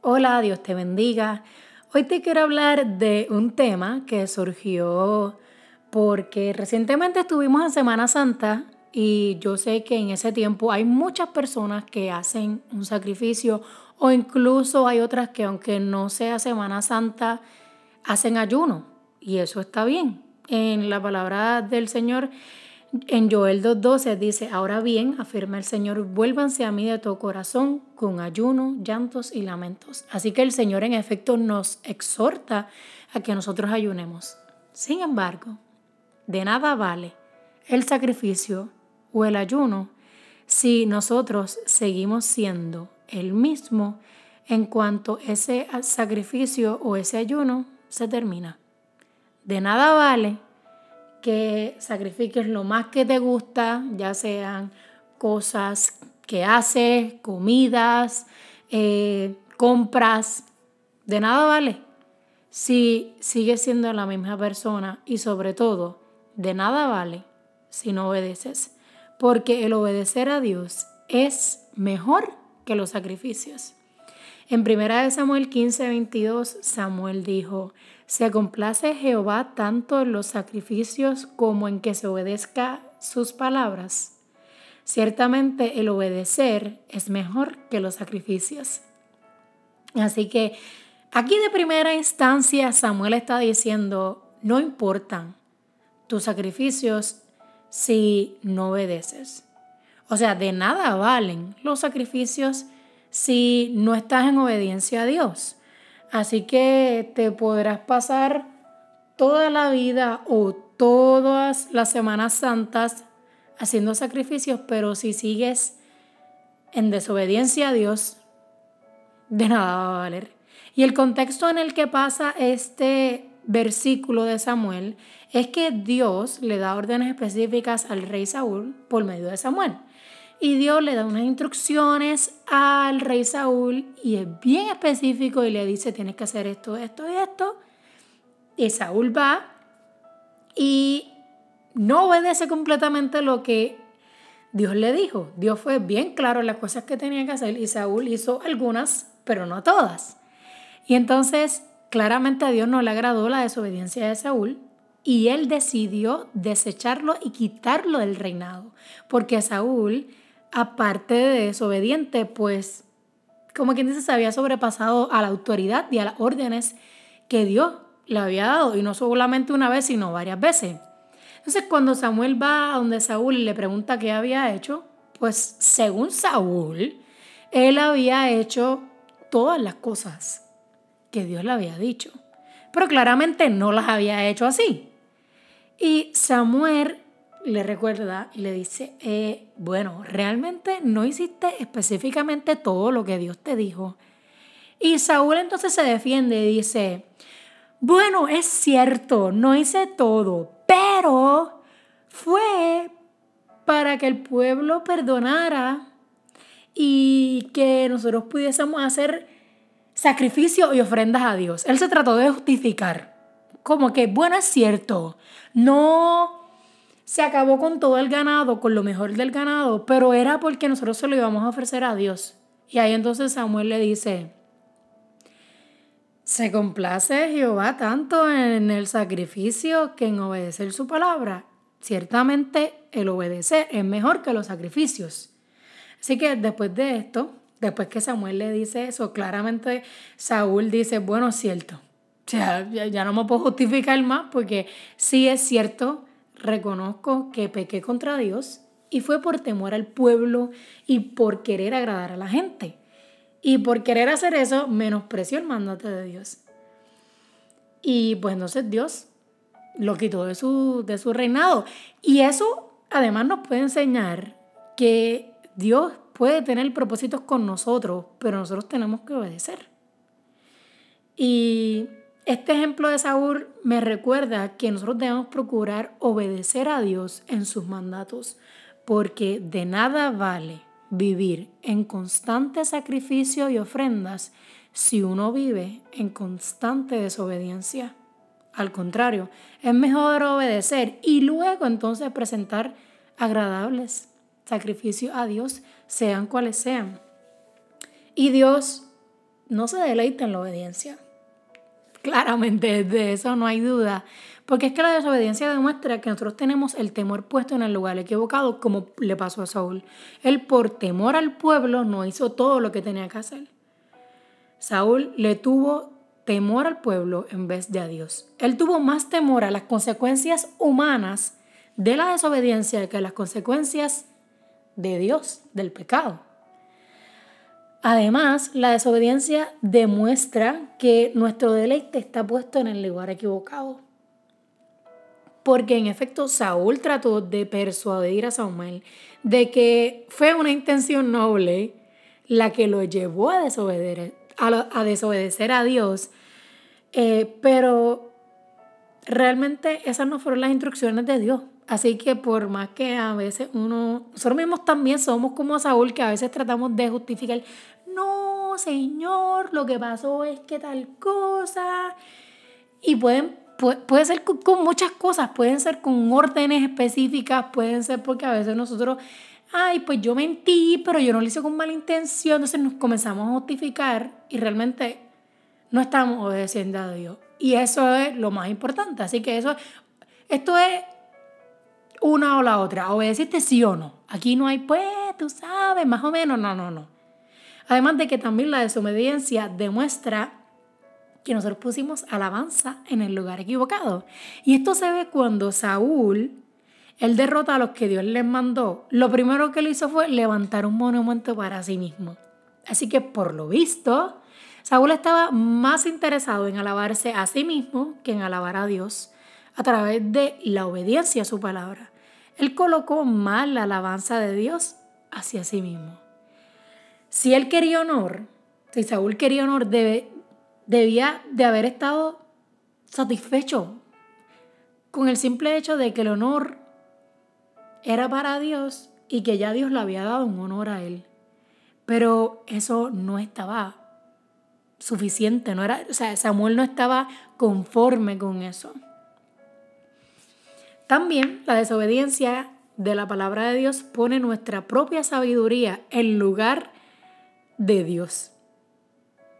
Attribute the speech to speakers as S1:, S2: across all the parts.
S1: Hola, Dios te bendiga. Hoy te quiero hablar de un tema que surgió porque recientemente estuvimos en Semana Santa y yo sé que en ese tiempo hay muchas personas que hacen un sacrificio o incluso hay otras que aunque no sea Semana Santa, hacen ayuno y eso está bien. En la palabra del Señor en Joel 2.12 dice, ahora bien, afirma el Señor, vuélvanse a mí de todo corazón con ayuno, llantos y lamentos. Así que el Señor en efecto nos exhorta a que nosotros ayunemos. Sin embargo, de nada vale el sacrificio o el ayuno si nosotros seguimos siendo el mismo en cuanto ese sacrificio o ese ayuno se termina. De nada vale que sacrifiques lo más que te gusta, ya sean cosas que haces, comidas, eh, compras, de nada vale si sigues siendo la misma persona y sobre todo, de nada vale si no obedeces, porque el obedecer a Dios es mejor que los sacrificios. En 1 Samuel 15, 22, Samuel dijo, se complace Jehová tanto en los sacrificios como en que se obedezca sus palabras. Ciertamente el obedecer es mejor que los sacrificios. Así que aquí de primera instancia Samuel está diciendo, no importan tus sacrificios si no obedeces. O sea, de nada valen los sacrificios si no estás en obediencia a Dios. Así que te podrás pasar toda la vida o todas las Semanas Santas haciendo sacrificios, pero si sigues en desobediencia a Dios, de nada va a valer. Y el contexto en el que pasa este versículo de Samuel es que Dios le da órdenes específicas al rey Saúl por medio de Samuel. Y Dios le da unas instrucciones al rey Saúl y es bien específico y le dice, tienes que hacer esto, esto y esto. Y Saúl va y no obedece completamente lo que Dios le dijo. Dios fue bien claro en las cosas que tenía que hacer y Saúl hizo algunas, pero no todas. Y entonces claramente a Dios no le agradó la desobediencia de Saúl y él decidió desecharlo y quitarlo del reinado, porque Saúl aparte de desobediente, pues como quien dice, se había sobrepasado a la autoridad y a las órdenes que Dios le había dado, y no solamente una vez, sino varias veces. Entonces, cuando Samuel va a donde Saúl y le pregunta qué había hecho, pues según Saúl, él había hecho todas las cosas que Dios le había dicho, pero claramente no las había hecho así. Y Samuel le recuerda y le dice, eh, bueno, realmente no hiciste específicamente todo lo que Dios te dijo. Y Saúl entonces se defiende y dice, bueno, es cierto, no hice todo, pero fue para que el pueblo perdonara y que nosotros pudiésemos hacer sacrificios y ofrendas a Dios. Él se trató de justificar, como que, bueno, es cierto, no se acabó con todo el ganado, con lo mejor del ganado, pero era porque nosotros se lo íbamos a ofrecer a Dios. Y ahí entonces Samuel le dice, se complace Jehová tanto en el sacrificio que en obedecer su palabra. Ciertamente el obedecer es mejor que los sacrificios. Así que después de esto, después que Samuel le dice eso, claramente Saúl dice, bueno, es cierto. O sea, ya no me puedo justificar más porque sí es cierto reconozco que pequé contra Dios y fue por temor al pueblo y por querer agradar a la gente. Y por querer hacer eso, menospreció el mandato de Dios. Y pues entonces Dios lo quitó de su, de su reinado. Y eso además nos puede enseñar que Dios puede tener propósitos con nosotros, pero nosotros tenemos que obedecer. Y este ejemplo de Saúl me recuerda que nosotros debemos procurar obedecer a Dios en sus mandatos, porque de nada vale vivir en constante sacrificio y ofrendas si uno vive en constante desobediencia. Al contrario, es mejor obedecer y luego entonces presentar agradables sacrificios a Dios, sean cuales sean. Y Dios no se deleita en la obediencia. Claramente, de eso no hay duda. Porque es que la desobediencia demuestra que nosotros tenemos el temor puesto en el lugar equivocado, como le pasó a Saúl. Él por temor al pueblo no hizo todo lo que tenía que hacer. Saúl le tuvo temor al pueblo en vez de a Dios. Él tuvo más temor a las consecuencias humanas de la desobediencia que a las consecuencias de Dios, del pecado. Además, la desobediencia demuestra que nuestro deleite está puesto en el lugar equivocado. Porque en efecto Saúl trató de persuadir a Samuel de que fue una intención noble la que lo llevó a desobedecer a, Dios, eh, pero realmente esas no fueron las instrucciones de Dios. Así que por más que a veces uno, nosotros mismos también somos como Saúl, que a veces tratamos de justificar, no, Señor, lo que pasó es que tal cosa. Y pueden, puede, ser con, con, muchas cosas, pueden ser con órdenes específicas, pueden ser porque a veces nosotros, ay, pues yo mentí, pero yo no lo hice con mala intención, entonces nos comenzamos a justificar y realmente no estamos obedeciendo a Dios. Y eso es lo más importante. Así que eso, esto es una o la otra. Obedeciste sí o no. Aquí no hay, pues, tú sabes, más o menos. No, no, no. Además de que también la desobediencia demuestra que nosotros pusimos alabanza en el lugar equivocado. Y esto se ve cuando Saúl, él derrota a los que Dios les mandó. Lo primero que él hizo fue levantar un monumento para sí mismo. Así que por lo visto, Saúl estaba más interesado en alabarse a sí mismo que en alabar a Dios a través de la obediencia a su palabra. Él colocó mal la alabanza de Dios hacia sí mismo. Si él quería honor, si Saúl quería honor, debía de haber estado satisfecho con el simple hecho de que el honor era para Dios y que ya Dios le había dado un honor a él. Pero eso no estaba suficiente, no era, o sea, Samuel no estaba conforme con eso. También la desobediencia de la palabra de Dios pone nuestra propia sabiduría en lugar de Dios.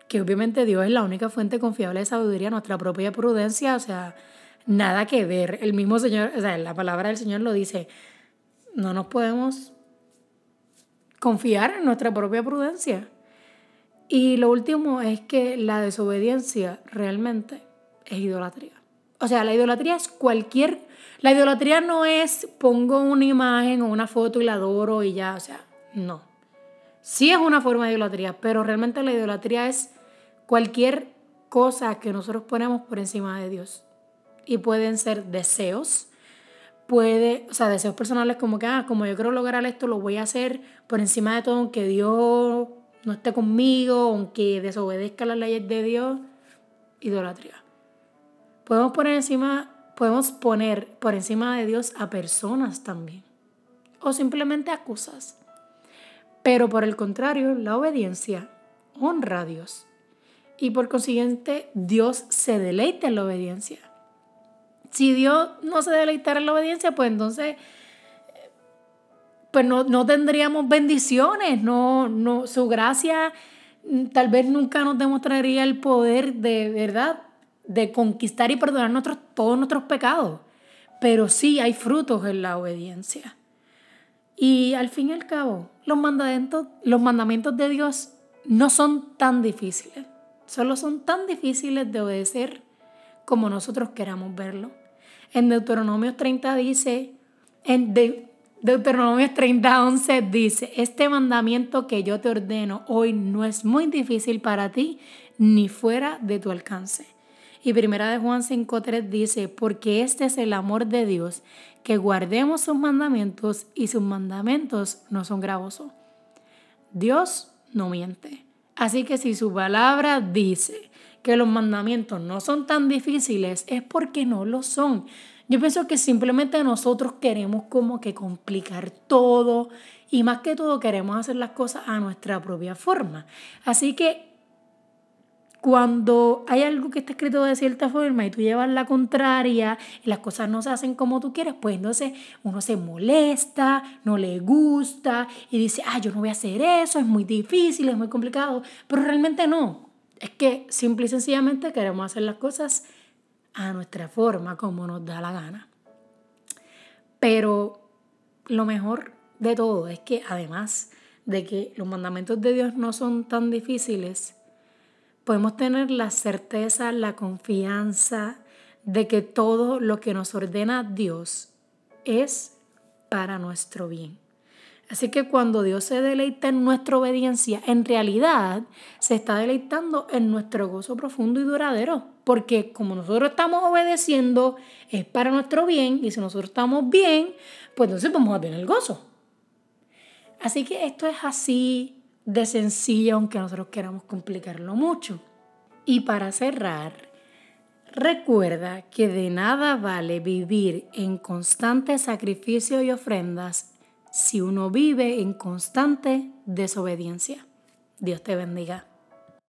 S1: Que obviamente Dios es la única fuente confiable de sabiduría, nuestra propia prudencia, o sea, nada que ver. El mismo Señor, o sea, la palabra del Señor lo dice, no nos podemos confiar en nuestra propia prudencia. Y lo último es que la desobediencia realmente es idolatría. O sea, la idolatría es cualquier la idolatría no es pongo una imagen o una foto y la adoro y ya, o sea, no. Sí es una forma de idolatría, pero realmente la idolatría es cualquier cosa que nosotros ponemos por encima de Dios. Y pueden ser deseos, puede, o sea, deseos personales como que, ah, como yo quiero lograr esto, lo voy a hacer por encima de todo, aunque Dios no esté conmigo, aunque desobedezca las leyes de Dios, idolatría. Podemos poner encima Podemos poner por encima de Dios a personas también. O simplemente a cosas. Pero por el contrario, la obediencia honra a Dios. Y por consiguiente, Dios se deleita en la obediencia. Si Dios no se deleitara en la obediencia, pues entonces pues no, no tendríamos bendiciones, no, no, su gracia mm, tal vez nunca nos demostraría el poder de verdad de conquistar y perdonar nuestros, todos nuestros pecados, pero sí hay frutos en la obediencia. Y al fin y al cabo, los mandamientos, los mandamientos de Dios no son tan difíciles, solo son tan difíciles de obedecer como nosotros queramos verlo. En Deuteronomio 30 dice, en Deuteronomio 30, 11 dice, este mandamiento que yo te ordeno hoy no es muy difícil para ti ni fuera de tu alcance y primera de Juan 5.3 dice, porque este es el amor de Dios, que guardemos sus mandamientos y sus mandamientos no son gravosos. Dios no miente. Así que si su palabra dice que los mandamientos no son tan difíciles, es porque no lo son. Yo pienso que simplemente nosotros queremos como que complicar todo y más que todo queremos hacer las cosas a nuestra propia forma. Así que cuando hay algo que está escrito de cierta forma y tú llevas la contraria y las cosas no se hacen como tú quieres, pues entonces uno se molesta, no le gusta y dice, ah, yo no voy a hacer eso, es muy difícil, es muy complicado, pero realmente no. Es que simple y sencillamente queremos hacer las cosas a nuestra forma, como nos da la gana. Pero lo mejor de todo es que además de que los mandamientos de Dios no son tan difíciles, podemos tener la certeza, la confianza de que todo lo que nos ordena Dios es para nuestro bien. Así que cuando Dios se deleita en nuestra obediencia, en realidad se está deleitando en nuestro gozo profundo y duradero. Porque como nosotros estamos obedeciendo, es para nuestro bien. Y si nosotros estamos bien, pues entonces vamos a tener gozo. Así que esto es así de sencillo, aunque nosotros queramos complicarlo mucho. Y para cerrar, recuerda que de nada vale vivir en constante sacrificio y ofrendas si uno vive en constante desobediencia. Dios te bendiga.